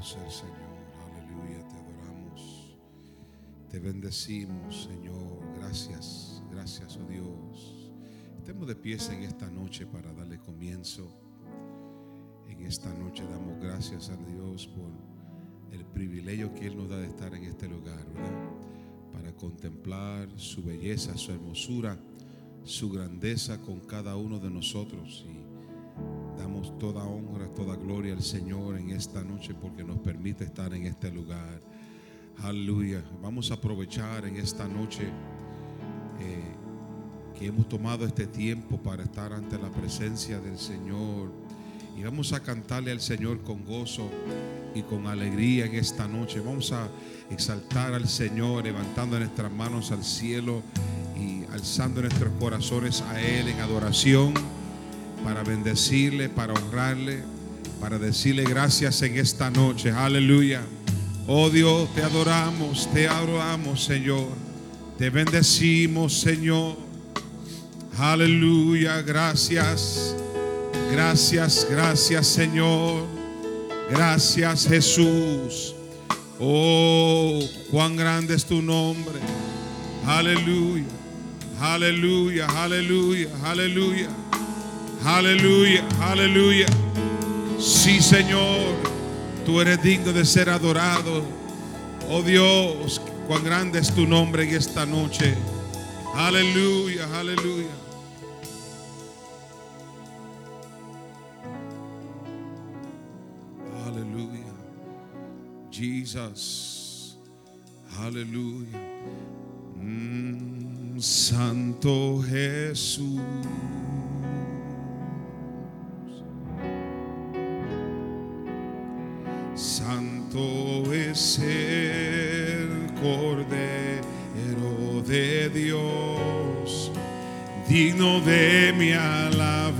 Alabado Señor. Aleluya. Te adoramos. Te bendecimos, Señor. Gracias. Gracias, oh Dios. Estemos de pies en esta noche para darle comienzo. En esta noche damos gracias a Dios por el privilegio que Él nos da de estar en este lugar, ¿verdad? Para contemplar su belleza, su hermosura, su grandeza con cada uno de nosotros. Y toda honra, toda gloria al Señor en esta noche porque nos permite estar en este lugar. Aleluya. Vamos a aprovechar en esta noche eh, que hemos tomado este tiempo para estar ante la presencia del Señor. Y vamos a cantarle al Señor con gozo y con alegría en esta noche. Vamos a exaltar al Señor, levantando nuestras manos al cielo y alzando nuestros corazones a Él en adoración para bendecirle, para honrarle, para decirle gracias en esta noche. Aleluya. Oh Dios, te adoramos, te adoramos, Señor. Te bendecimos, Señor. Aleluya, gracias. Gracias, gracias, Señor. Gracias, Jesús. Oh, cuán grande es tu nombre. Aleluya. Aleluya, aleluya, aleluya. Aleluya, aleluya. Sí, Señor, tú eres digno de ser adorado. Oh Dios, cuán grande es tu nombre en esta noche. Aleluya, aleluya. Aleluya. Jesus. Aleluya. Mm, Santo Jesús. Santo es el Cordero de Dios, digno de mi alabanza.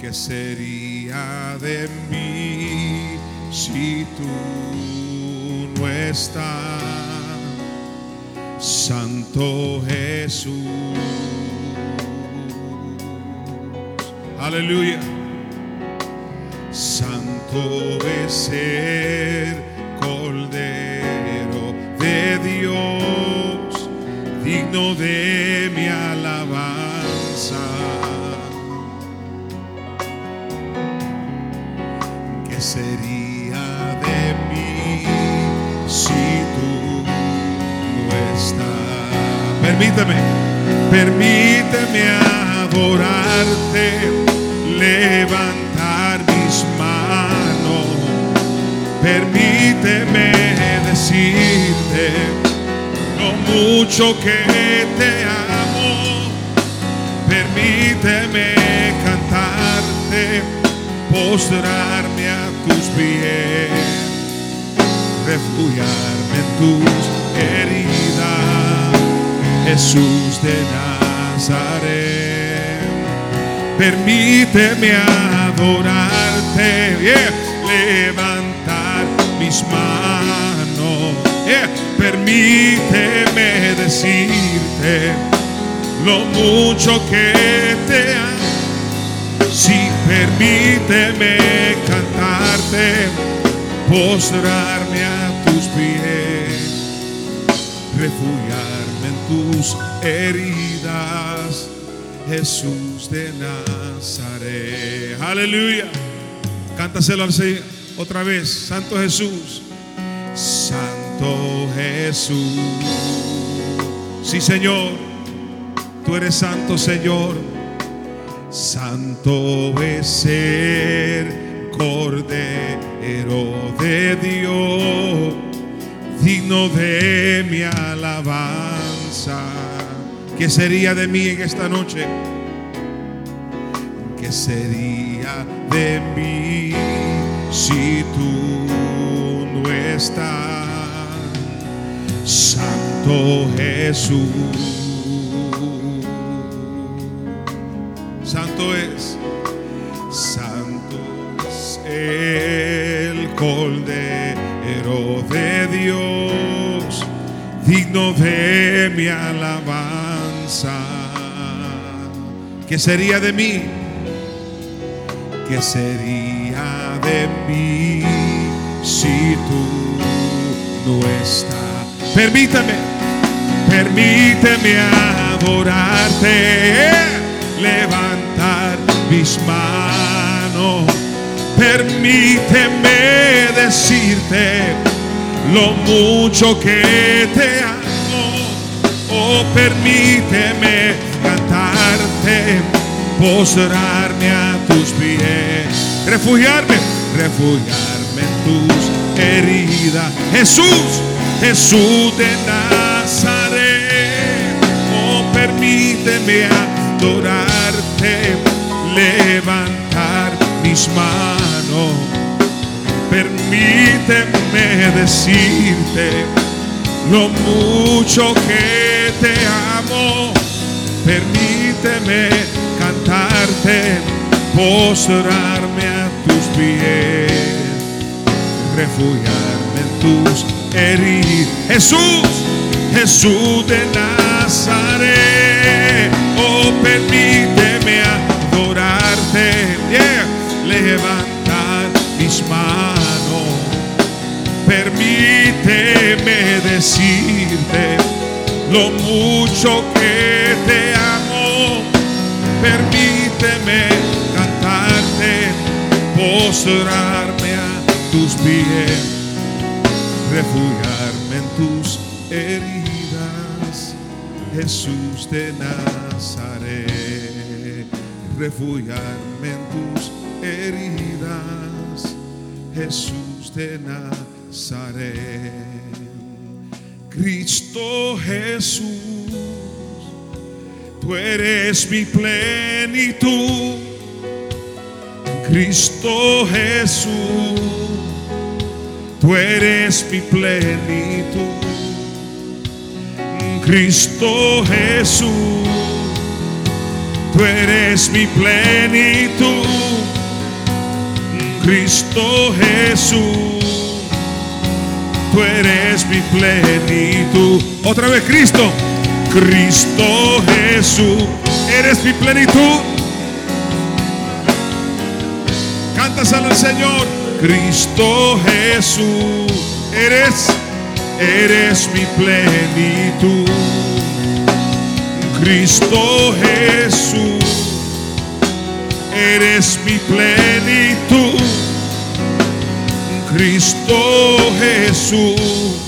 ¿Qué sería de mí si tú no estás, Santo Jesús? Aleluya. Santo es el Cordero de Dios, digno de mi alabanza. ¿Qué sería de mí si tú no estás? Permíteme, permíteme adorarte, levantar mis manos. Permíteme decirte lo mucho que te amo. Permíteme cantarte, postrarme a tus pies, refugiarme en tus heridas, Jesús de Nazaret. Permíteme adorarte, levantar mis manos. yeah, Permíteme decirte lo mucho que te amo. Sí, permíteme cantarte, postrarme a tus pies, refugiarme en tus heridas, Jesús de Nazaret. Aleluya. Cántaselo Señor otra vez, Santo Jesús. Santo Jesús. Sí, Señor. Tú eres santo, Señor. Santo es el Cordero de Dios, digno de mi alabanza. ¿Qué sería de mí en esta noche? ¿Qué sería de mí si tú no estás? Santo Jesús. Santo es, santo es el Cordero de Dios, digno de mi alabanza. ¿Qué sería de mí ¿qué sería de mí si tú no estás? Permítame, permíteme adorarte, levantar mis manos, permíteme decirte lo mucho que te amo, oh permíteme cantarte postrarme a tus pies, refugiarme, refugiarme en tus heridas. Jesús, Jesús de Nazaret, oh permíteme adorarte, levantar mis manos, permíteme decirte lo mucho que te amo, permíteme cantarte, postrarme a tus pies, refugiarme en tus heridas. Jesús, Jesús de Nazaret, oh permíteme adorarte, levantar mis manos, permíteme decirte lo mucho que te amo permíteme cantarte, postrarme a tus pies, refugiarme en tus heridas, Jesús de Nazaret, refugiarme en tus heridas, Jesús de Nazaret, Cristo Jesús Tú eres mi plenitud, Cristo Jesús. Tú eres mi plenitud, Cristo Jesús. Tú eres mi plenitud, Cristo Jesús. Tú eres mi plenitud. Otra vez, Cristo. Cristo Jesús, eres mi plenitud. Cántaselo al Señor. Cristo Jesús, eres, eres mi plenitud. Cristo Jesús, eres mi plenitud. Cristo Jesús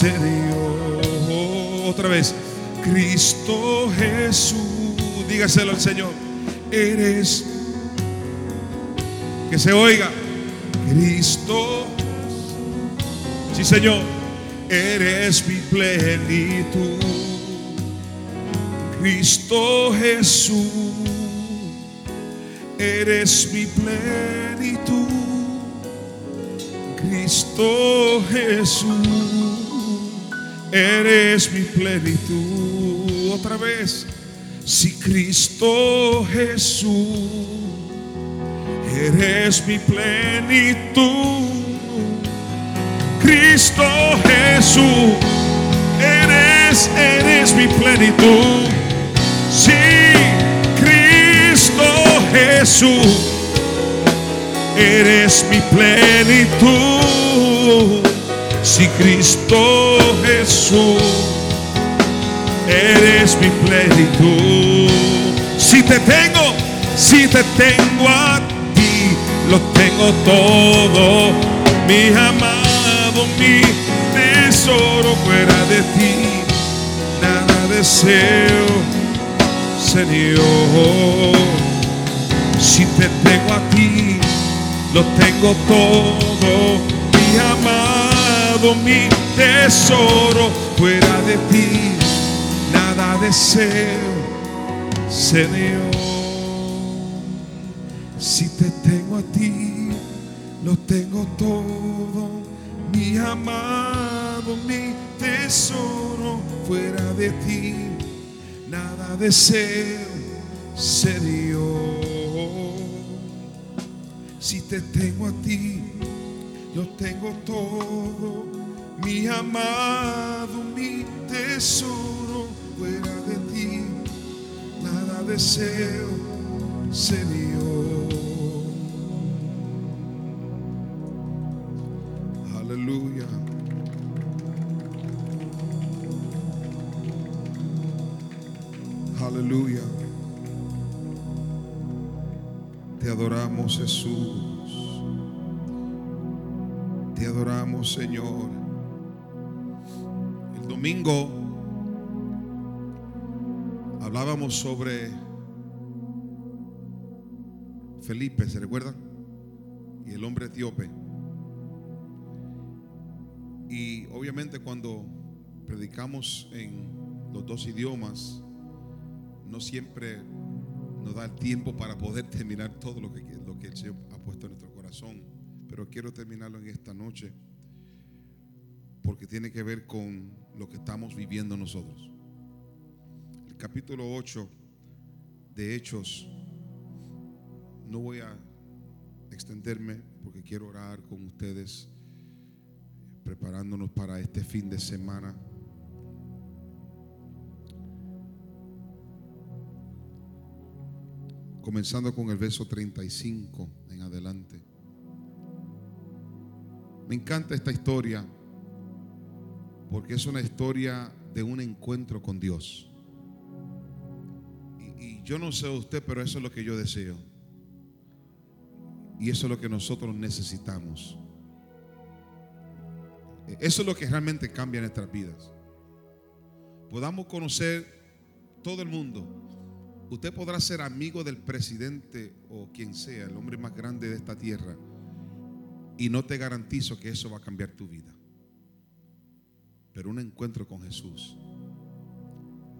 Señor. Otra vez, Cristo Jesús, dígaselo al Señor, eres, que se oiga, Cristo, sí Señor, eres mi plenitud, Cristo Jesús, eres mi plenitud. Cristo Jesús, eres mi plenitud. Otra vez, si Cristo Jesús, eres mi plenitud. Cristo Jesús, eres, eres mi plenitud. Sí, Cristo Jesús eres mi plenitud. Si Cristo Jesús, eres mi plenitud. Si te tengo, si te tengo a ti, lo tengo todo, mi amado, mi tesoro fuera de ti, nada deseo, Señor. Si te tengo a ti, lo tengo todo, mi tesoro fuera de ti, nada deseo, Señor. Si te tengo a ti, lo tengo todo, mi amado, mi tesoro fuera de ti, nada deseo, Señor. Si te tengo a ti, yo tengo todo, mi amado, mi tesoro fuera de ti, nada deseo, Señor. Aleluya. Aleluya. Te adoramos Jesús. Adoramos Señor. El domingo hablábamos sobre Felipe, ¿se recuerdan? Y el hombre etíope. Y obviamente cuando predicamos en los dos idiomas, no siempre nos da el tiempo para poder terminar todo lo que, lo que el Señor ha puesto en nuestro corazón. Pero quiero terminarlo en esta noche porque tiene que ver con lo que estamos viviendo nosotros. El capítulo 8 de Hechos, no voy a extenderme porque quiero orar con ustedes, preparándonos para este fin de semana. comenzando con el verso 35 en adelante. Me encanta esta historia porque es una historia de un encuentro con Dios. Y, yo no sé usted, pero eso es lo que yo deseo. Y eso es lo que nosotros necesitamos. Eso es lo que realmente cambia nuestras vidas. Podamos conocer todo el mundo, Usted podrá ser amigo del presidente o quien sea, el hombre más grande de esta tierra, y no te garantizo que eso va a cambiar tu vida. Pero un encuentro con Jesús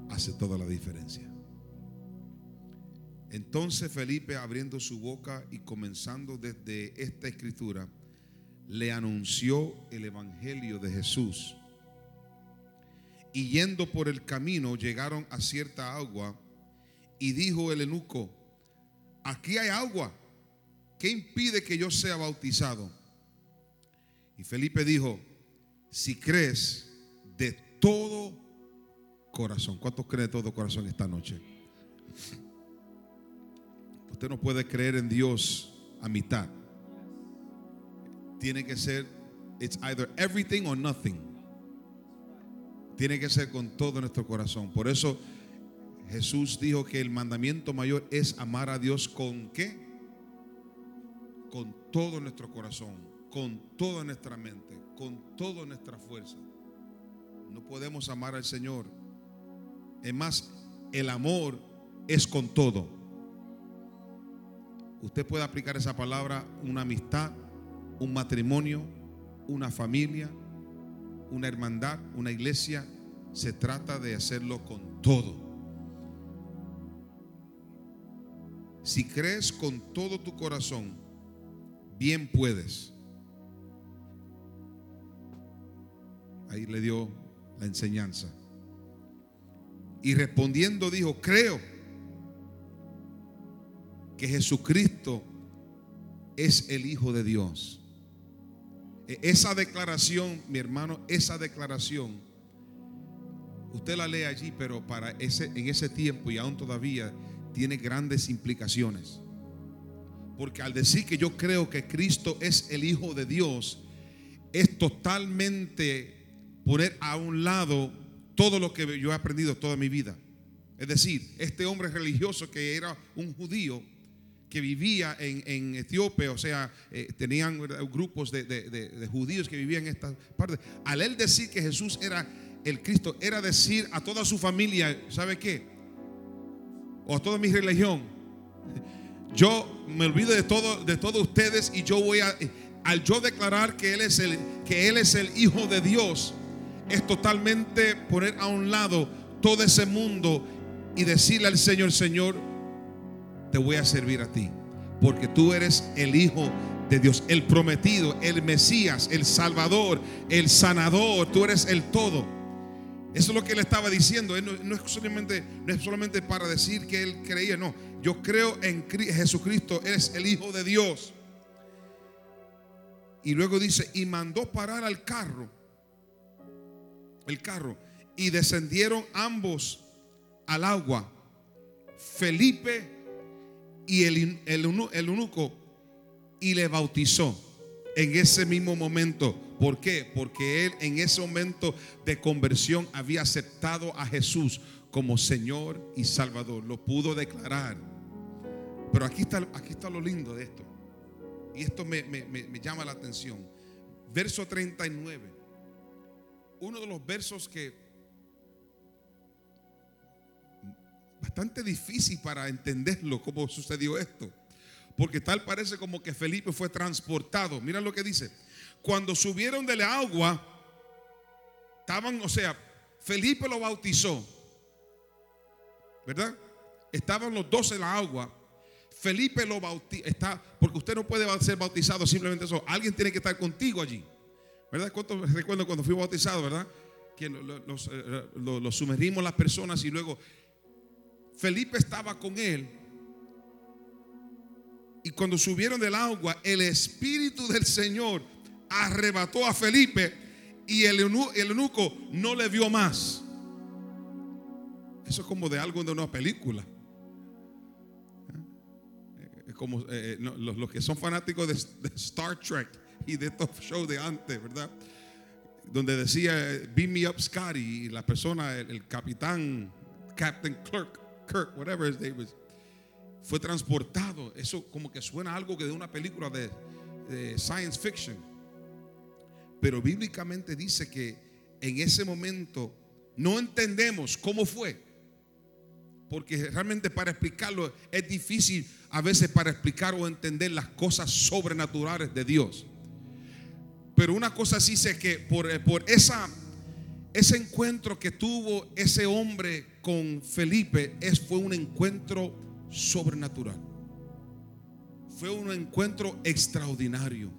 hace toda la diferencia. Entonces Felipe abriendo su boca y comenzando desde esta escritura, le anunció el Evangelio de Jesús. Y yendo por el camino llegaron a cierta agua y dijo el eunuco, aquí hay agua, ¿qué impide que yo sea bautizado? Y Felipe dijo, si crees de todo corazón, ¿cuántos creen de todo corazón esta noche? Usted no puede creer en Dios a mitad. Tiene que ser, it's either everything or nothing. Tiene que ser con todo nuestro corazón. Por eso Jesús dijo que el mandamiento mayor es amar a Dios con qué? Con todo nuestro corazón, con toda nuestra mente, con toda nuestra fuerza. No podemos amar al Señor. Es más, el amor es con todo. Usted puede aplicar esa palabra, una amistad, un matrimonio, una familia, una hermandad, una iglesia. Se trata de hacerlo con todo. Si crees con todo tu corazón, bien puedes. Ahí le dio la enseñanza. Y respondiendo dijo, creo que Jesucristo es el Hijo de Dios. E-, esa declaración, mi hermano, esa declaración, usted la lee allí, pero para ese, en ese tiempo y aún todavía tiene grandes implicaciones. Porque al decir que yo creo que Cristo es el Hijo de Dios, es totalmente poner a un lado todo lo que yo he aprendido toda mi vida. Es decir, este hombre religioso que era un judío, que vivía en, Etiopía, o sea, eh, tenían grupos de, judíos que vivían en esta parte. Al él decir que Jesús era el Cristo, era decir a toda su familia, ¿sabe qué? O a toda mi religión, yo me olvido de todo, de todos ustedes y yo voy a, al yo declarar que él es el, que él es el Hijo de Dios, es totalmente poner a un lado todo ese mundo y decirle al Señor, Señor, te voy a servir a ti. Porque tú eres el Hijo de Dios, el prometido, el Mesías, el Salvador, el sanador. Tú eres el todo. Eso es lo que él estaba diciendo. no, es solamente, no es solamente para decir que él creía, no. Yo creo en Jesucristo, eres el Hijo de Dios. Y luego dice, y mandó parar al carro, el carro, y descendieron ambos al agua. Felipe y el, el, eunuco y le bautizó en ese mismo momento. ¿Por qué? Porque él en ese momento de conversión había aceptado a Jesús como Señor y Salvador. Lo pudo declarar. Pero aquí está, aquí está lo lindo de esto. Y esto me, me llama la atención. Verso 39. Uno de los versos que bastante difícil para entenderlo cómo sucedió esto. Porque tal parece como que Felipe fue transportado. Mira lo que dice. Cuando subieron de la agua, estaban, o sea, Felipe lo bautizó. ¿Verdad? Estaban los dos en la agua. Felipe lo bautizó. Está, porque usted no puede ser bautizado simplemente eso. Alguien tiene que estar contigo allí. ¿Verdad? ¿Cuánto recuerdo cuando fui bautizado, verdad? Que los, eh, sumergimos las personas y luego Felipe estaba con él. Y cuando subieron del agua, el Espíritu del Señor arrebató a Felipe y el, eunuco no le vio más. Eso es como de algo de una película. Es como eh, los, que son fanáticos de, Star Trek y de estos shows de antes, ¿verdad? Donde decía, beam me up Scotty, y la persona, el capitán, Captain Clerk, Kirk, whatever his name fue transportado. Eso como que suena algo que de una película de, science fiction. Pero bíblicamente dice que en ese momento no entendemos cómo fue. Porque realmente para explicarlo es difícil a veces para explicar o entender las cosas sobrenaturales de Dios. Pero una cosa sí sé que por, por esa ese encuentro que tuvo ese hombre con Felipe es, fue un encuentro sobrenatural. Fue un encuentro extraordinario.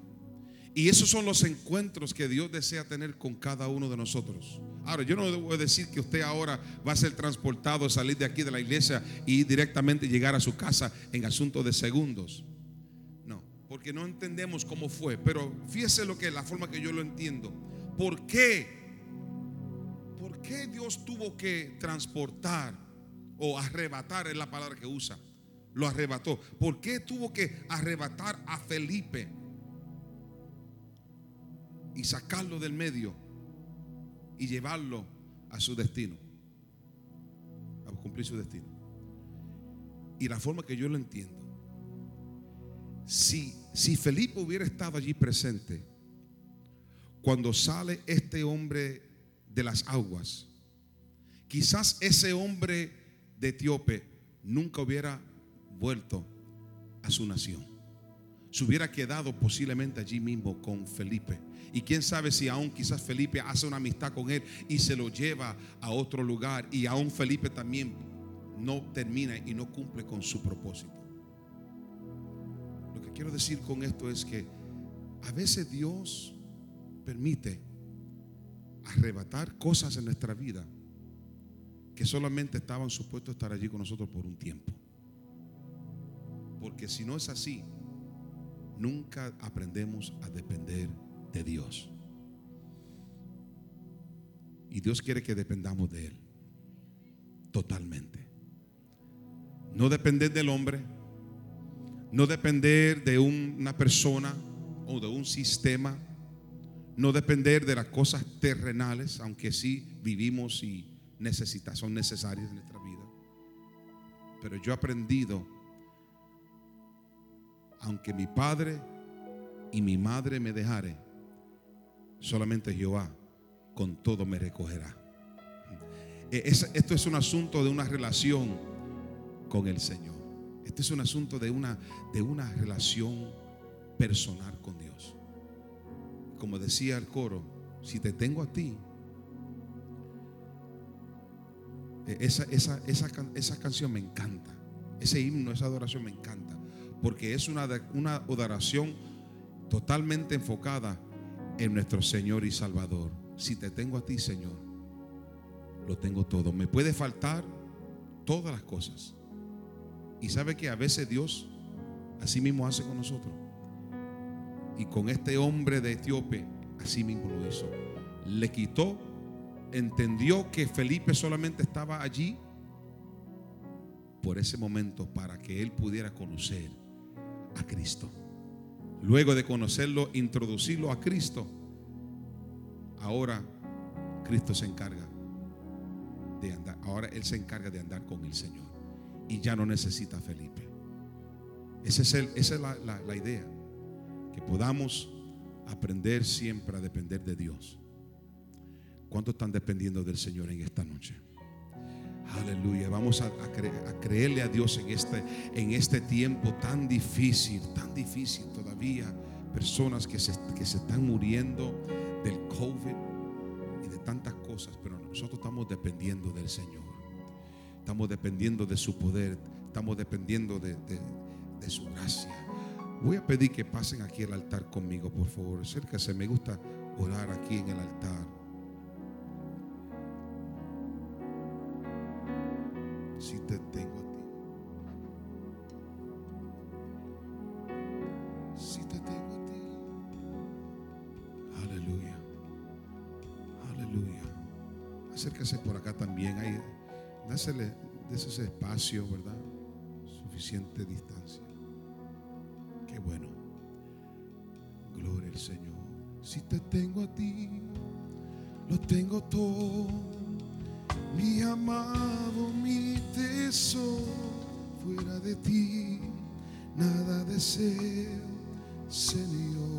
Y esos son los encuentros que Dios desea tener con cada uno de nosotros. Ahora, yo no debo decir que usted ahora va a ser transportado, salir de aquí de la iglesia y directamente llegar a su casa en asunto de segundos. Porque no entendemos cómo fue. Pero fíjese lo que la forma que yo lo entiendo. ¿Por qué qué Dios tuvo que transportar o arrebatar es la palabra que usa? Lo arrebató. ¿Por qué tuvo que arrebatar a Felipe y sacarlo del medio y llevarlo a su destino? A cumplir su destino. Y la forma que yo lo entiendo. Si, si Felipe hubiera estado allí presente, cuando sale este hombre de las aguas. Quizás ese hombre de Etíope nunca hubiera vuelto a su nación. Se hubiera quedado posiblemente allí mismo con Felipe. Y quién sabe si aún quizás Felipe hace una amistad con él y se lo lleva a otro lugar. Y aún Felipe también no termina y no cumple con su propósito. Quiero decir con esto es que a veces Dios permite arrebatar cosas en nuestra vida que solamente estaban supuestos a estar allí con nosotros por un tiempo. Porque si no es así, nunca aprendemos a depender de Dios. Y Dios quiere que dependamos de Él. Totalmente. No depender del hombre. No depender de una persona o de un sistema no depender de las cosas terrenales, aunque sí vivimos y son necesarias en nuestra vida. Pero yo he aprendido, aunque mi padre y mi madre me dejare, solamente Jehová con todo me recogerá. E, esto es un asunto de una relación con el Señor. Este es un asunto de una, de una relación personal con Dios. Como decía el coro, si te tengo a ti, e, esa, esa, esa, esa canción me encanta. Ese himno, esa adoración me encanta. Porque es una, una adoración totalmente enfocada en nuestro Señor y Salvador. Si te tengo a ti, Señor, lo tengo todo. Me puede faltar todas las cosas. Y sabe que a veces Dios así mismo hace con nosotros. Y con este hombre de Etíope, así mismo lo hizo. Le quitó, entendió que Felipe solamente estaba allí por ese momento para que él pudiera conocer a Cristo. Luego de conocerlo, introducirlo a Cristo, ahora Cristo se encarga de andar. Ahora Él se encarga de andar con el Señor y ya no necesita a Felipe. Es esa es la, idea, que podamos aprender siempre a depender de Dios. ¿Cuántos están dependiendo del Señor en esta noche? Aleluya. Vamos a, creerle a Dios en este, en este tiempo tan difícil, tan difícil todavía. Personas que se, que se están muriendo del COVID y de tantas cosas, pero nosotros estamos dependiendo del Señor. Estamos dependiendo de su poder. Estamos dependiendo de, su gracia. Voy a pedir que pasen aquí al altar conmigo, por favor. Acérquese. Me gusta orar aquí en el altar. Dásele, ese espacio, ¿verdad? Suficiente distancia. Qué bueno. Gloria al Señor. Si te tengo a ti, lo tengo todo. Mi amado, mi tesoro, fuera de ti, nada deseo, Señor.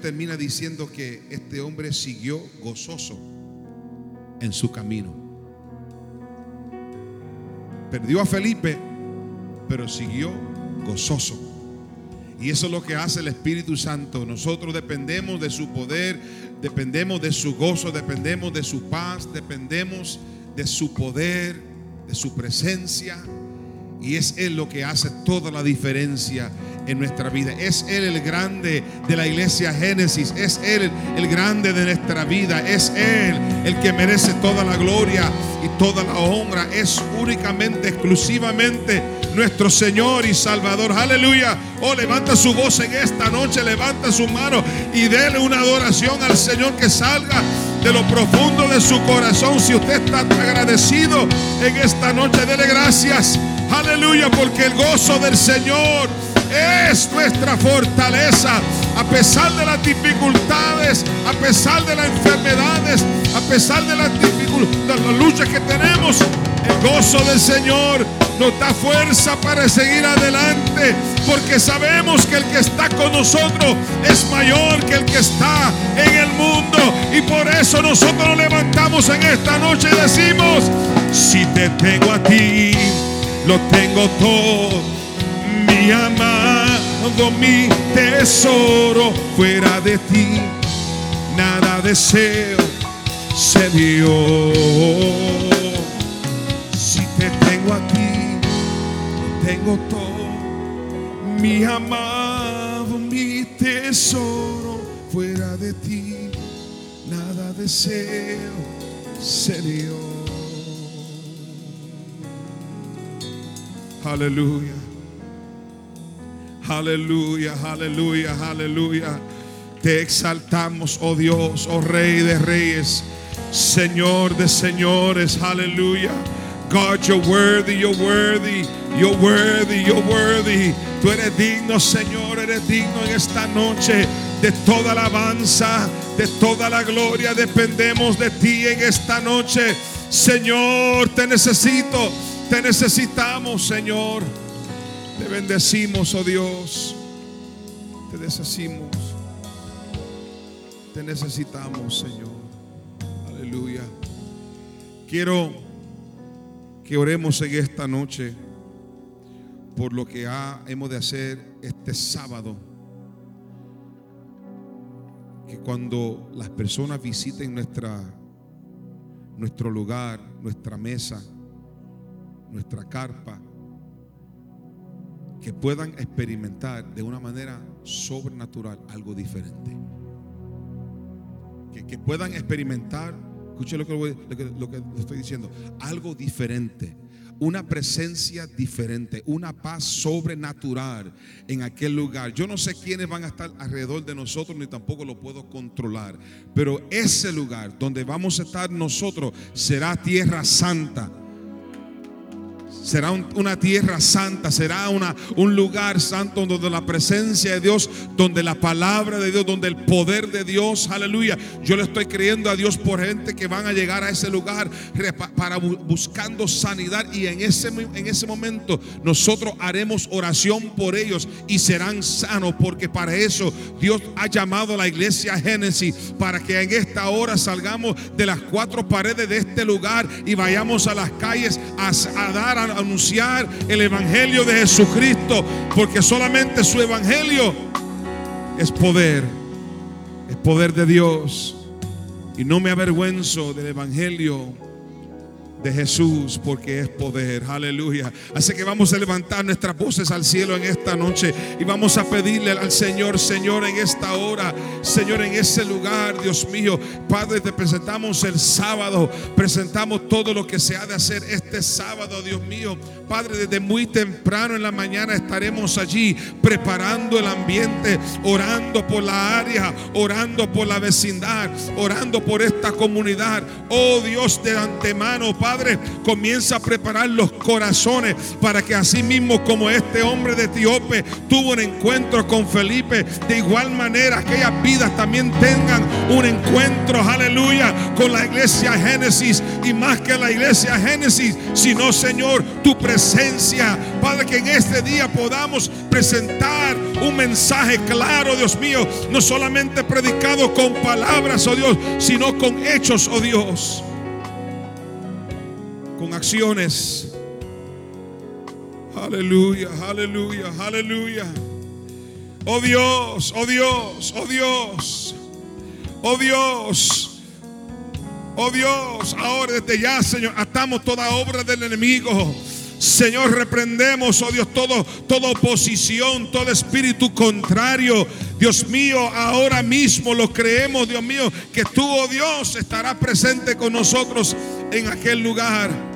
Termina diciendo que este hombre siguió gozoso en su camino. Perdió a Felipe, pero siguió gozoso. Y eso es lo que hace el Espíritu Santo. Nosotros dependemos de su poder, dependemos de su gozo, dependemos de su paz, dependemos de su poder, de su presencia. Y es Él lo que hace toda la diferencia en nuestra vida. Es Él el grande de la iglesia Génesis. Es Él el grande de nuestra vida. Es Él el que merece toda la gloria y toda la honra. Es únicamente, exclusivamente nuestro Señor y Salvador. Aleluya. Oh, levanta su voz en esta noche. Levanta su mano y dele una adoración al Señor que salga de lo profundo de su corazón. Si usted está agradecido en esta noche, dele gracias. Aleluya, porque el gozo del Señor es nuestra fortaleza. A pesar de las dificultades, a pesar de las enfermedades, a pesar de las luchas que tenemos, el gozo del Señor nos da fuerza para seguir adelante, porque sabemos que el que está con nosotros es mayor que el que está en el mundo. Y por eso nosotros nos levantamos en esta noche y decimos, si te tengo a ti, lo tengo todo mi amado, mi tesoro, fuera de ti, nada deseo, Señor. Si te tengo aquí, tengo todo, mi amado, mi tesoro, fuera de ti, nada deseo, Señor. Aleluya. Aleluya, aleluya, aleluya. Te exaltamos, oh Dios, oh Rey de Reyes, Señor de Señores, aleluya. God, you're worthy, you're worthy, you're worthy, you're worthy. Tú eres digno, Señor, eres digno en esta noche de toda alabanza, de toda la gloria. Dependemos de ti en esta noche. Señor, te necesito, te necesitamos, Señor. Te bendecimos, oh Dios. Te decimos. Te necesitamos, Señor. Aleluya. Quiero que oremos en esta noche por lo que hemos de hacer este sábado. Que cuando las personas visiten nuestra, nuestro lugar, nuestra mesa, nuestra carpa, que puedan experimentar de una manera sobrenatural algo diferente. Que, puedan experimentar, escuche lo que, lo que estoy diciendo, algo diferente una presencia diferente, una paz sobrenatural en aquel lugar. Yo no sé quiénes van a estar alrededor de nosotros, ni tampoco lo puedo controlar, pero ese lugar donde vamos a estar nosotros será tierra santa Será una tierra santa, será una, un lugar santo donde la presencia de Dios, donde la palabra de Dios, donde el poder de Dios, aleluya. Yo le estoy creyendo a Dios por gente que van a llegar a ese lugar para buscando sanidad y en ese, en ese momento nosotros haremos oración por ellos y serán sanos porque para eso Dios ha llamado a la iglesia Génesis para que en esta hora salgamos de las cuatro paredes de este lugar y vayamos a las calles a, a dar a anunciar el Evangelio de Jesucristo, porque solamente su Evangelio es poder, es poder de Dios. Y no me avergüenzo del Evangelio de Jesús porque es poder. Aleluya. Así que vamos a levantar nuestras voces al cielo en esta noche y vamos a pedirle al Señor, Señor, en esta hora, Señor, en ese lugar, Dios mío. Padre, te presentamos el sábado, presentamos todo lo que se ha de hacer este sábado, Dios mío. Padre, desde muy temprano en la mañana estaremos allí preparando el ambiente, orando por la área, orando por la vecindad, orando por esta comunidad. Oh Dios de antemano, Padre Padre, comienza a preparar los corazones para que así mismo como este hombre de Etíope tuvo un encuentro con Felipe, de igual manera aquellas vidas también tengan un encuentro, aleluya, con la iglesia Génesis y más que la iglesia Génesis, sino Señor, tu presencia, Padre, que en este día podamos presentar un mensaje claro, Dios mío, no solamente predicado con palabras, oh Dios, sino con hechos, oh Dios con acciones. Aleluya, aleluya, aleluya. Oh Dios, oh Dios, oh Dios, oh Dios, oh Dios. Ahora desde ya, Señor, atamos toda obra del enemigo. Señor, reprendemos, oh Dios, todo, toda oposición, todo espíritu contrario. Dios mío, ahora mismo lo creemos, Dios mío, que tú, oh Dios, estarás presente con nosotros en aquel lugar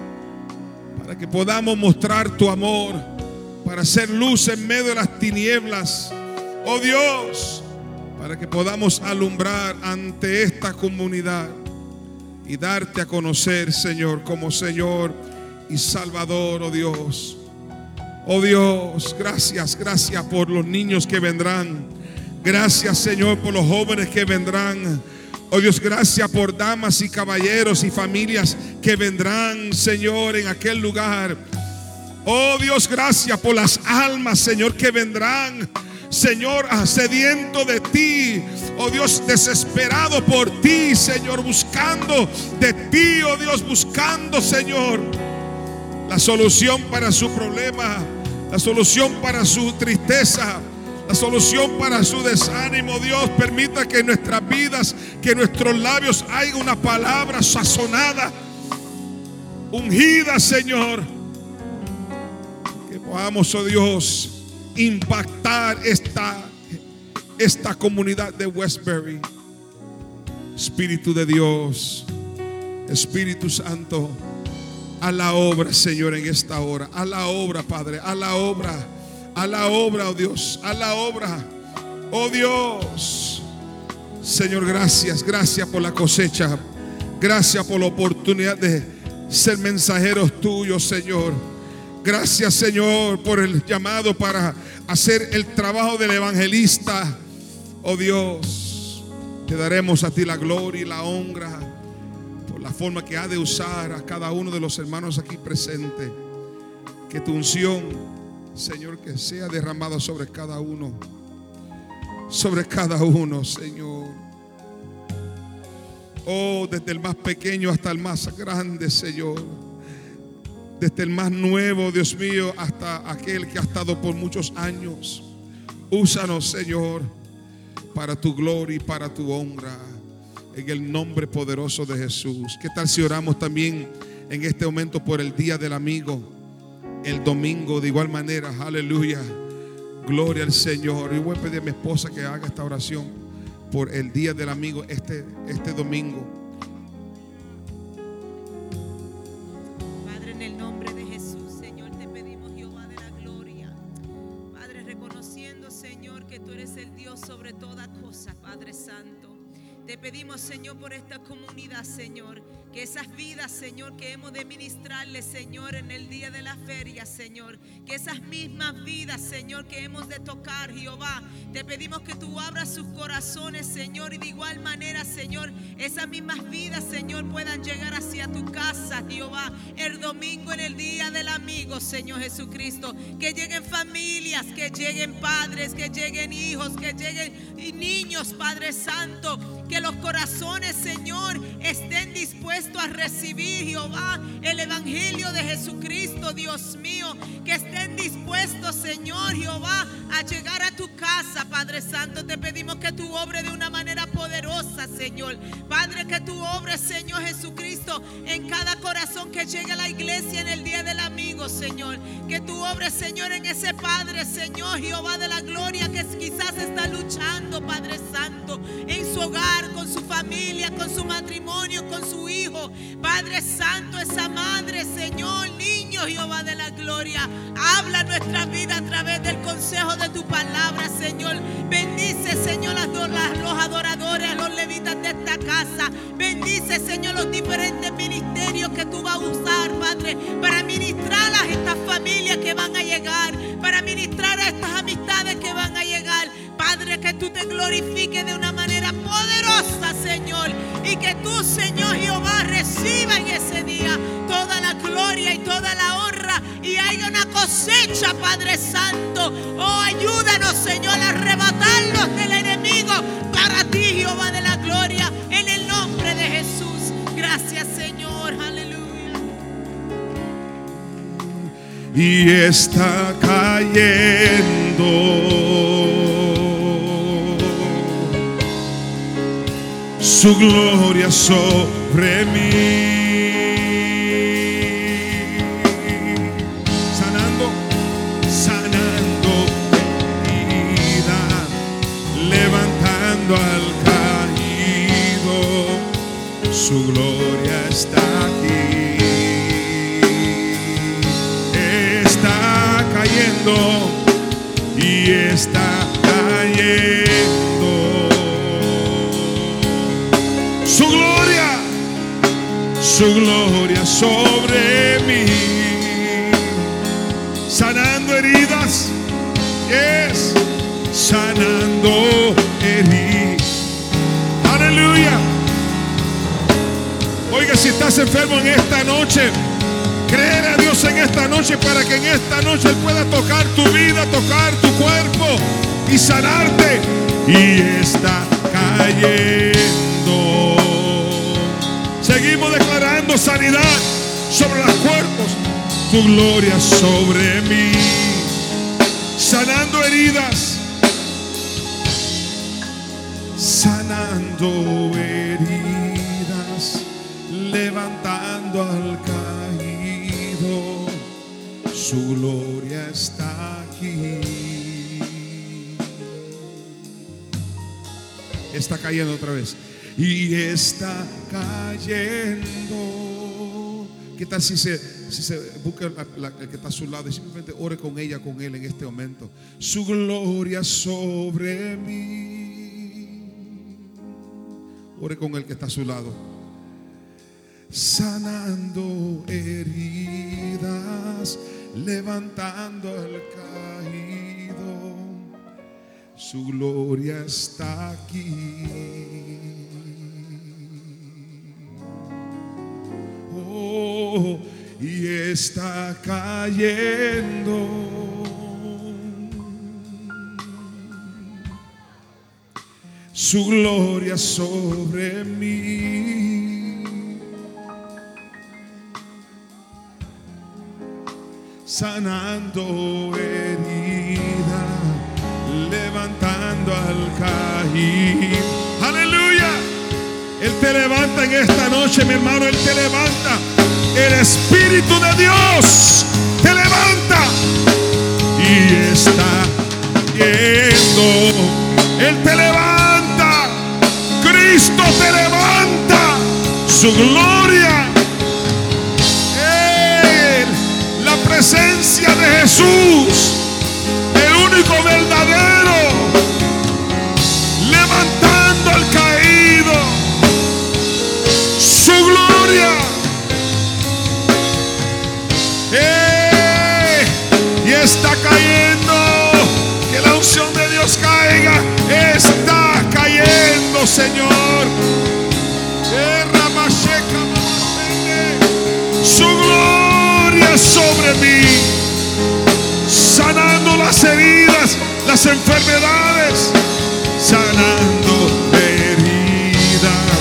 que podamos mostrar tu amor, para ser luz en medio de las tinieblas. Oh Dios, para que podamos alumbrar ante esta comunidad y darte a conocer, Señor, como Señor y Salvador, oh Dios. Oh Dios, gracias, gracias por los niños que vendrán. Gracias, Señor, por los jóvenes que vendrán. Oh Dios, gracias por damas y caballeros y familias que vendrán, Señor, en aquel lugar. Oh Dios, gracias por las almas, Señor, que vendrán. Señor, sediento de ti. Oh Dios, desesperado por ti, Señor, buscando de ti, oh Dios, buscando, Señor, la solución para su problema, la solución para su tristeza, la solución para su desánimo. Dios permita que en nuestras vidas, que en nuestros labios haya una palabra sazonada, ungida, Señor. Que podamos, oh Dios, impactar esta, esta comunidad de Westbury. Espíritu de Dios, Espíritu Santo, a la obra, Señor, en esta hora. A la obra, Padre, a la obra. A la obra, oh Dios, a la obra. Oh Dios. Señor, gracias, gracias por la cosecha. Gracias por la oportunidad de ser mensajeros tuyos, Señor. Gracias, Señor, por el llamado para hacer el trabajo del evangelista. Oh Dios, te daremos a ti la gloria y la honra por la forma que ha de usar a cada uno de los hermanos aquí presentes. Que tu unción Señor, que sea derramada sobre cada uno. Sobre cada uno, Señor. Oh, desde el más pequeño hasta el más grande, Señor. Desde el más nuevo, Dios mío, hasta aquel que ha estado por muchos años. Úsanos, Señor, para tu gloria y para tu honra. En el nombre poderoso de Jesús. ¿Qué tal si oramos también en este momento por el Día del Amigo? El domingo de igual manera. Aleluya. Gloria al Señor. Y voy a pedir a mi esposa que haga esta oración por el Día del Amigo este, este domingo. Señor, en el día de la feria, Señor. Que esas mismas vidas, Señor, que hemos de tocar, Jehová. Te pedimos que tú abras sus corazones, Señor. Y de igual manera, Señor, esas mismas vidas, Señor, puedan llegar hacia tu casa, Jehová. El domingo en el día del amigo, Señor Jesucristo. Que lleguen familias, que lleguen padres, que lleguen hijos, que lleguen niños, Padre Santo. Que los corazones, Señor, estén dispuestos a recibir, Jehová, el Evangelio de Jesucristo, Dios mío. Que estén dispuestos, Señor, Jehová, a llegar a tu casa, Padre Santo. Te pedimos que tu obre de una manera poderosa, Señor. Padre, que tu obre, Señor Jesucristo, en cada corazón que llegue a la iglesia en el día del Señor. Que tu obre, Señor, en ese Padre, Señor, Jehová de la gloria, que quizás está luchando, Padre Santo, en su hogar, con su familia, con su matrimonio, con su hijo Padre Santo, esa madre, Señor, niño Jehová de la gloria. Habla nuestra vida a través del consejo de tu palabra, Señor. Bendice, Señor, los adoradores, los levitas de esta casa. Bendice, Señor, los diferentes ministerios que tú vas a usar, Padre, para ministrar estas familias que van a llegar, para ministrar a estas amistades que van a llegar. Padre, que tú te glorifiques de una manera poderosa, Señor. Y que tú, Señor Jehová, reciba en ese día toda la gloria y toda la honra. Y haya una cosecha, Padre Santo. Oh, ayúdanos, Señor, a arrebatarnos del enemigo Y está cayendo su gloria sobre mí. Sanando, sanando vida, levantando al caído, su gloria está cayendo. su gloria, su gloria sobre mí, sanando heridas, es sanando heridas. Aleluya. Oiga, si estás enfermo en esta noche, esta noche para que en esta noche pueda tocar tu vida, tocar tu cuerpo y sanarte. Y está cayendo. Seguimos declarando sanidad sobre los cuerpos. Tu gloria sobre mí. Sanando heridas. sanando heridas, levantando al. Su gloria está aquí. Está cayendo otra vez. Y está cayendo. ¿Qué tal si se, si se busca el que está a su lado y simplemente ore con ella, con él en este momento? Su gloria sobre mí. Ore con el que está a su lado. Sanando heridas, levantando al caído. Su gloria está aquí. Oh, y está cayendo. Su gloria sobre mí. Sanando herida, levantando al caído. Aleluya. Él te levanta en esta noche, mi hermano. Él te levanta. El Espíritu de Dios te levanta. Y está yendo. Él te levanta. Cristo te levanta. Su gloria. Único verdadero. Levantando al caído su gloria. ¡Eh! Y está cayendo. Que la unción de Dios caiga. Está cayendo, Señor. ¡Eh! Su gloria sobre mí. Sanando las heridas, las enfermedades. Sanando heridas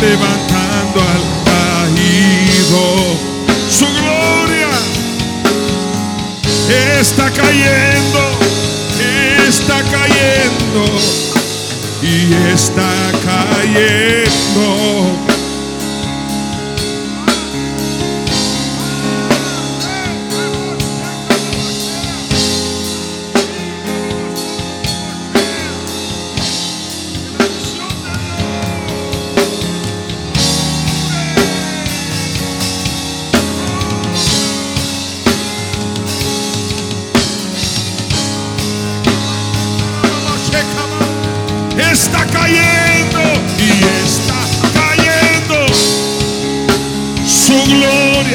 levantando al caído. Su gloria está cayendo, está cayendo y está cayendo.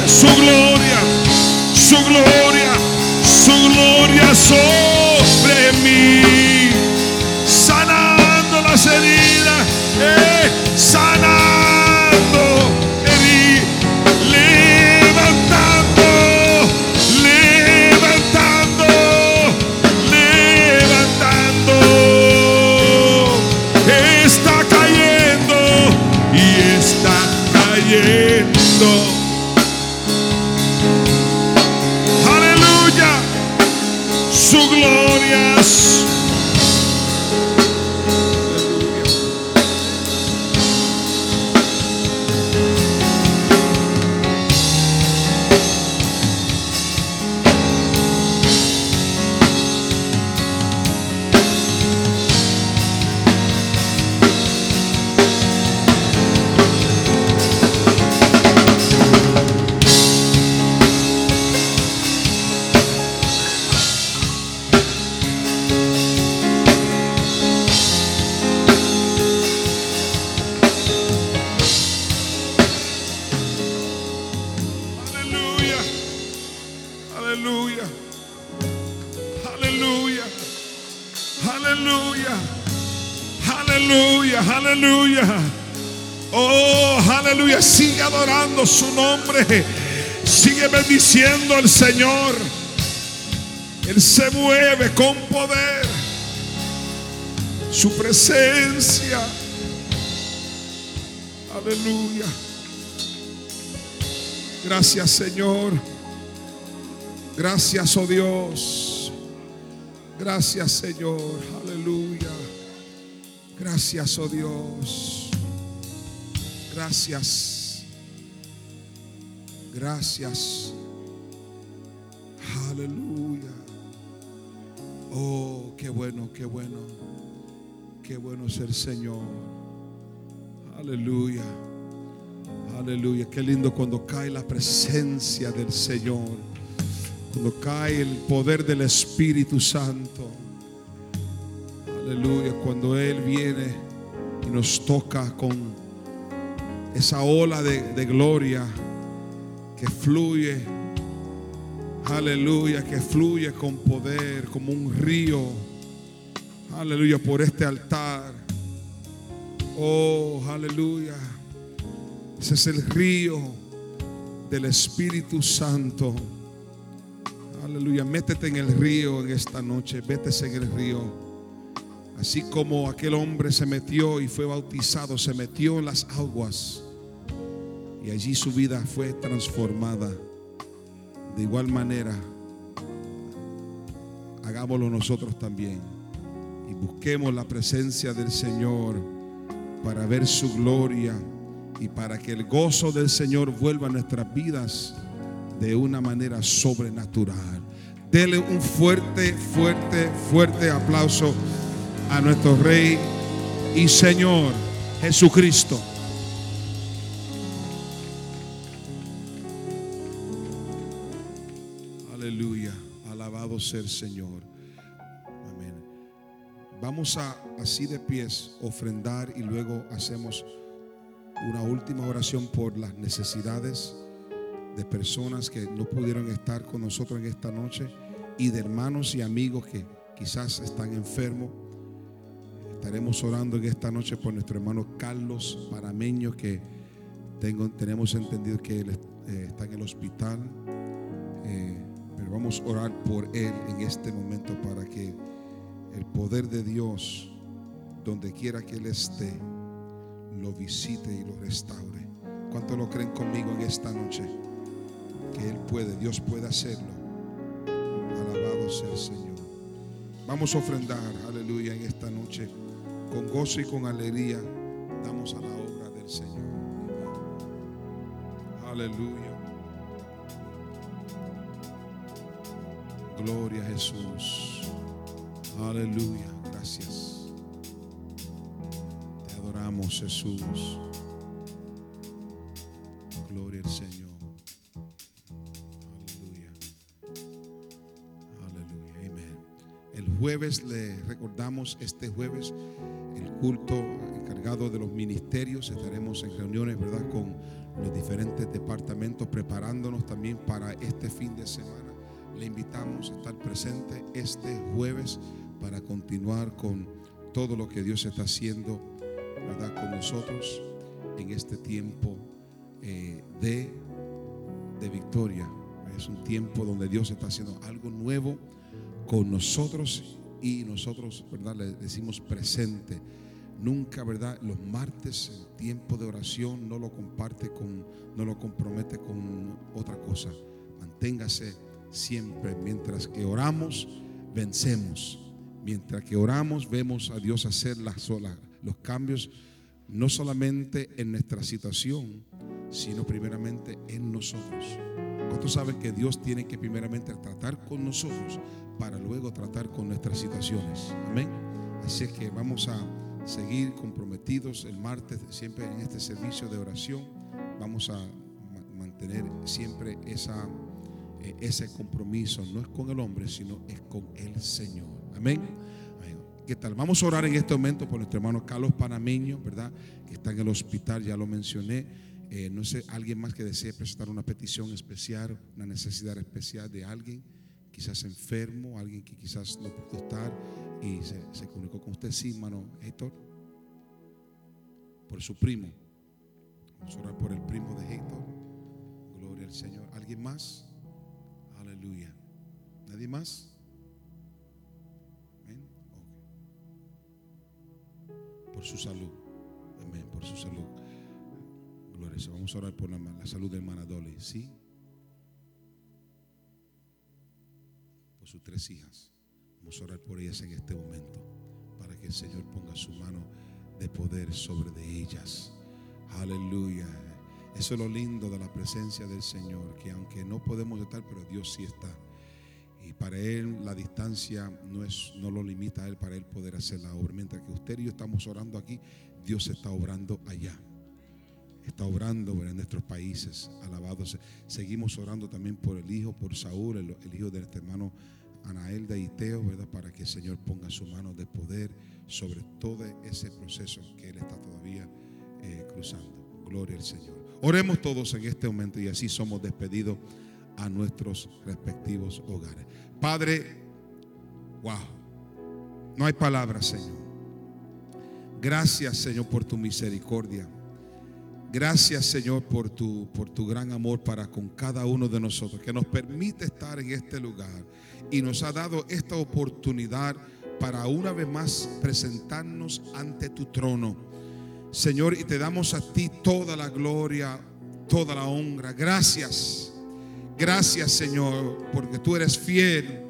Su gloria, su gloria, su gloria sobre mí. Sanando las heridas, eh, sanando bendiciendo al Señor. Él se mueve con poder. Su presencia. Aleluya. Gracias Señor. Gracias, oh Dios. Gracias Señor. Aleluya. Gracias, oh Dios. Gracias. Gracias. Aleluya. Oh, qué bueno, qué bueno. Qué bueno es el Señor. Aleluya. Aleluya. Qué lindo cuando cae la presencia del Señor. Cuando cae el poder del Espíritu Santo. Aleluya. Cuando Él viene y nos toca con esa ola de, de gloria que fluye. Aleluya. Que fluye con poder como un río. Aleluya. Por este altar. Oh, aleluya. Ese es el río del Espíritu Santo. Aleluya. Métete en el río en esta noche. Vétese en el río. Así como aquel hombre se metió y fue bautizado, se metió en las aguas. Y allí su vida fue transformada. De igual manera, hagámoslo nosotros también. Y busquemos la presencia del Señor para ver su gloria y para que el gozo del Señor vuelva a nuestras vidas de una manera sobrenatural. Dele un fuerte, fuerte, fuerte aplauso a nuestro Rey y Señor Jesucristo. El Señor. Amén. Vamos a así de pies ofrendar y luego hacemos una última oración por las necesidades de personas que no pudieron estar con nosotros en esta noche y de hermanos y amigos que quizás están enfermos. Estaremos orando en esta noche por nuestro hermano Carlos Parameño que tengo, tenemos entendido que él eh, está en el hospital. Eh, vamos a orar por él en este momento para que el poder de Dios, donde quiera que él esté, lo visite y lo restaure. ¿Cuánto lo creen conmigo en esta noche? Que Él puede, Dios puede hacerlo. Alabado sea el Señor. Vamos a ofrendar, aleluya, en esta noche. Con gozo y con alegría damos a la obra del Señor. Aleluya. Gloria a Jesús. Aleluya. Gracias. Te adoramos, Jesús. Gloria al Señor. Aleluya. Aleluya. Amén. El jueves le recordamos, este jueves, el culto encargado de los ministerios. Estaremos en reuniones, ¿verdad? Con los diferentes departamentos, preparándonos también para este fin de semana. Le invitamos a estar presente este jueves para continuar con todo lo que Dios está haciendo, ¿verdad? Con nosotros en este tiempo eh, de, de victoria. Es un tiempo donde Dios está haciendo algo nuevo con nosotros y nosotros, ¿verdad? Le decimos presente. Nunca, ¿verdad? Los martes, el tiempo de oración, no lo comparte con, no lo compromete con otra cosa. Manténgase siempre. Mientras que oramos, vencemos. Mientras que oramos, vemos a Dios hacer las, los cambios, no solamente en nuestra situación, sino primeramente en nosotros. ¿Cuántos saben que Dios tiene que primeramente tratar con nosotros para luego tratar con nuestras situaciones? Amén. Así es que vamos a seguir comprometidos el martes, siempre en este servicio de oración. Vamos a mantener siempre esa, ese compromiso. No es con el hombre, sino es con el Señor. Amén. ¿Qué tal? Vamos a orar en este momento por nuestro hermano Carlos Panameño, ¿verdad? Que está en el hospital, ya lo mencioné. Eh, no sé, alguien más que desee presentar una petición especial, una necesidad especial de alguien, quizás enfermo, alguien que quizás no pudo estar y se, se comunicó con usted. Sí, hermano Héctor, por su primo. Vamos a orar por el primo de Héctor. Gloria al Señor. ¿Alguien más? Aleluya. ¿Nadie más? Amén. Ok. Por su salud. Amén. Por su salud. Gloria. Vamos a orar por la, la salud de hermana Dolly. ¿Sí? Por sus tres hijas. Vamos a orar por ellas en este momento. Para que el Señor ponga su mano de poder sobre de ellas. Aleluya. Eso es lo lindo de la presencia del Señor, que aunque no podemos estar, pero Dios sí está. Y para Él la distancia no, es, no lo limita a Él para Él poder hacer la obra. Mientras que usted y yo estamos orando aquí, Dios está obrando allá. Está obrando en nuestros países. Alabados. Seguimos orando también por el hijo, por Saúl, el, hijo de nuestro hermano Anaelda y Teo, ¿verdad? Para que el Señor ponga su mano de poder sobre todo ese proceso que Él está todavía eh, cruzando. Gloria al Señor. Oremos todos en este momento y así somos despedidos a nuestros respectivos hogares. Padre, wow, no hay palabras, Señor. Gracias, Señor, por tu misericordia. Gracias, Señor, por tu, por tu gran amor para con cada uno de nosotros, que nos permite estar en este lugar y nos ha dado esta oportunidad para una vez más presentarnos ante tu trono Señor, y te damos a ti toda la gloria, toda la honra. Gracias. Gracias, Señor, porque tú eres fiel.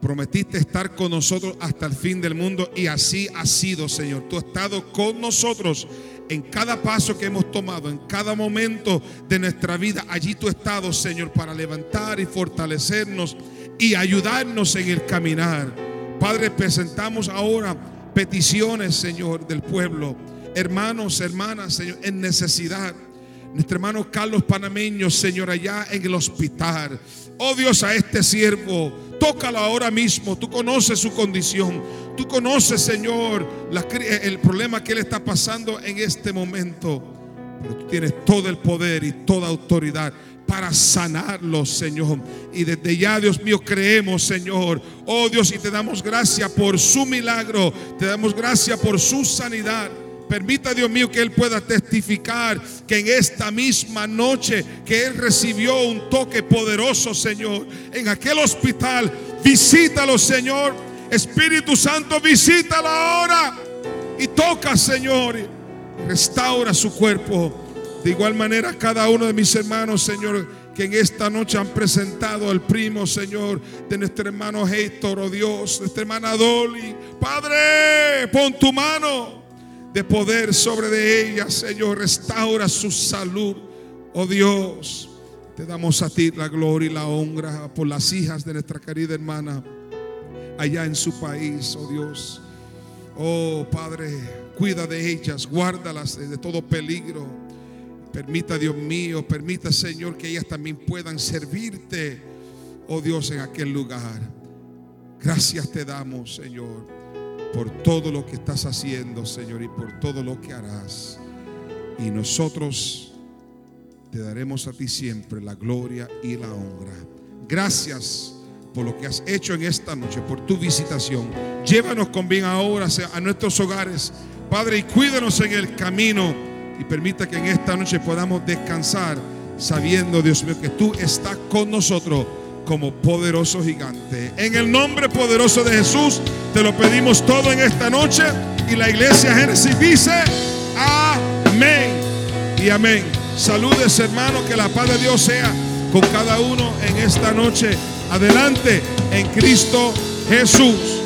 Prometiste estar con nosotros hasta el fin del mundo y así ha sido, Señor. Tú has estado con nosotros en cada paso que hemos tomado, en cada momento de nuestra vida. Allí tú has estado, Señor, para levantar y fortalecernos y ayudarnos en el caminar. Padre, presentamos ahora peticiones, Señor, del pueblo hermanos, hermanas, Señor, en necesidad. Nuestro hermano Carlos Panameño, Señor, allá en el hospital. Oh Dios, a este siervo, tócalo ahora mismo. Tú conoces su condición. Tú conoces, Señor, el problema que él está pasando en este momento. Pero tú tienes todo el poder y toda autoridad para sanarlo, Señor. Y desde ya, Dios mío, creemos, Señor. Oh Dios, y te damos gracias por su milagro. Te damos gracias por su sanidad. Permita, Dios mío, que Él pueda testificar que en esta misma noche que Él recibió un toque poderoso, Señor, en aquel hospital. Visítalo, Señor. Espíritu Santo, visítalo ahora. Y toca, Señor. Restaura su cuerpo. De igual manera, cada uno de mis hermanos, Señor, que en esta noche han presentado al primo, Señor, de nuestro hermano Héctor, oh Dios, nuestra hermana Dolly. Padre, pon tu mano de poder sobre de ella, Señor. Restaura su salud, oh Dios. Te damos a ti la gloria y la honra por las hijas de nuestra querida hermana allá en su país, oh Dios. Oh Padre, cuida de ellas, guárdalas de todo peligro. Permita, Dios mío, permita, Señor, que ellas también puedan servirte, oh Dios, en aquel lugar. Gracias te damos, Señor por todo lo que estás haciendo, Señor, y por todo lo que harás. Y nosotros te daremos a ti siempre la gloria y la honra. Gracias por lo que has hecho en esta noche, por tu visitación. Llévanos con bien ahora a nuestros hogares, Padre, y cuídanos en el camino y permita que en esta noche podamos descansar sabiendo, Dios mío, que tú estás con nosotros como poderoso gigante. En el nombre poderoso de Jesús te lo pedimos todo en esta noche y la iglesia Génesis dice amén y amén. Saludes hermano, que la paz de Dios sea con cada uno en esta noche. Adelante en Cristo Jesús.